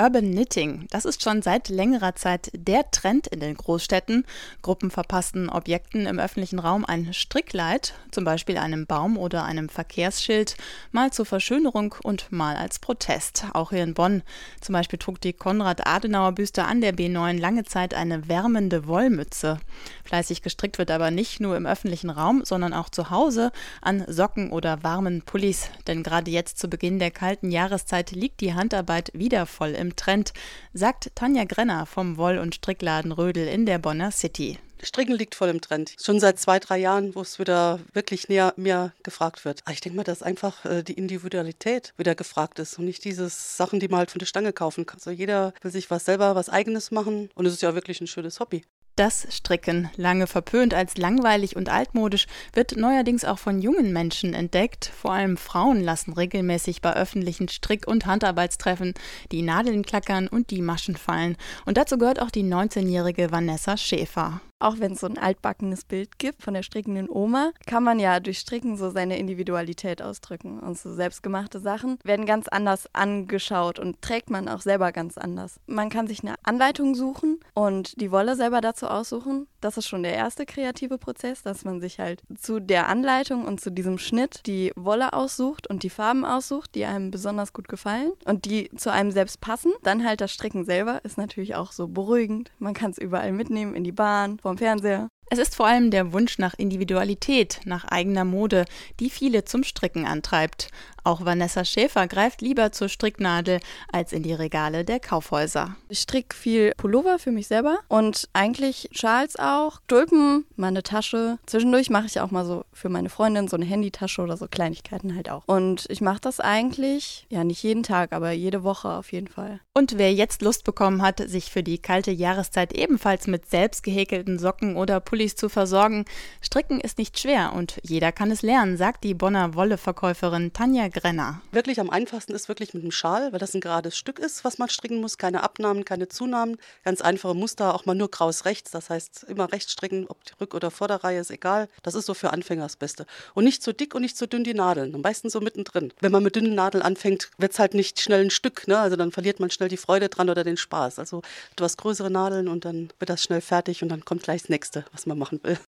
Urban Knitting, das ist schon seit längerer Zeit der Trend in den Großstädten. Gruppen verpassten Objekten im öffentlichen Raum ein Strickleid, zum Beispiel einem Baum oder einem Verkehrsschild, mal zur Verschönerung und mal als Protest. Auch hier in Bonn. Zum Beispiel trug die Konrad-Adenauer-Büste an der B9 lange Zeit eine wärmende Wollmütze. Fleißig gestrickt wird aber nicht nur im öffentlichen Raum, sondern auch zu Hause an Socken oder warmen Pullis. Denn gerade jetzt zu Beginn der kalten Jahreszeit liegt die Handarbeit wieder voll im Trend, sagt Tanja Grenner vom Woll- und Strickladen Rödel in der Bonner City. Stricken liegt voll im Trend. Schon seit zwei, drei Jahren, wo es wieder wirklich näher mehr gefragt wird. Aber ich denke mal, dass einfach äh, die Individualität wieder gefragt ist und nicht diese Sachen, die man halt von der Stange kaufen kann. Also jeder will sich was selber, was eigenes machen und es ist ja wirklich ein schönes Hobby. Das Stricken, lange verpönt als langweilig und altmodisch, wird neuerdings auch von jungen Menschen entdeckt. Vor allem Frauen lassen regelmäßig bei öffentlichen Strick- und Handarbeitstreffen die Nadeln klackern und die Maschen fallen. Und dazu gehört auch die 19-jährige Vanessa Schäfer. Auch wenn es so ein altbackenes Bild gibt von der strickenden Oma, kann man ja durch Stricken so seine Individualität ausdrücken. Und so selbstgemachte Sachen werden ganz anders angeschaut und trägt man auch selber ganz anders. Man kann sich eine Anleitung suchen und die Wolle selber dazu aussuchen. Das ist schon der erste kreative Prozess, dass man sich halt zu der Anleitung und zu diesem Schnitt die Wolle aussucht und die Farben aussucht, die einem besonders gut gefallen und die zu einem selbst passen. Dann halt das Stricken selber ist natürlich auch so beruhigend. Man kann es überall mitnehmen, in die Bahn, vom Fernseher. Es ist vor allem der Wunsch nach Individualität, nach eigener Mode, die viele zum Stricken antreibt. Auch Vanessa Schäfer greift lieber zur Stricknadel als in die Regale der Kaufhäuser. Ich stricke viel Pullover für mich selber und eigentlich Schals auch, Tulpen, meine Tasche. Zwischendurch mache ich auch mal so für meine Freundin so eine Handytasche oder so Kleinigkeiten halt auch. Und ich mache das eigentlich, ja nicht jeden Tag, aber jede Woche auf jeden Fall. Und wer jetzt Lust bekommen hat, sich für die kalte Jahreszeit ebenfalls mit selbst gehäkelten Socken oder Pullis zu versorgen, stricken ist nicht schwer und jeder kann es lernen, sagt die Bonner Wolleverkäuferin Tanja Grenner. Wirklich am einfachsten ist wirklich mit dem Schal, weil das ein gerades Stück ist, was man stricken muss. Keine Abnahmen, keine Zunahmen. Ganz einfache Muster, auch mal nur kraus rechts. Das heißt, immer rechts stricken, ob die Rück- oder Vorderreihe ist egal. Das ist so für Anfänger das Beste. Und nicht zu dick und nicht zu dünn die Nadeln. Am meisten so mittendrin. Wenn man mit dünnen Nadeln anfängt, wird es halt nicht schnell ein Stück. Ne? Also dann verliert man schnell die Freude dran oder den Spaß. Also etwas größere Nadeln und dann wird das schnell fertig und dann kommt gleich das nächste, was man machen will.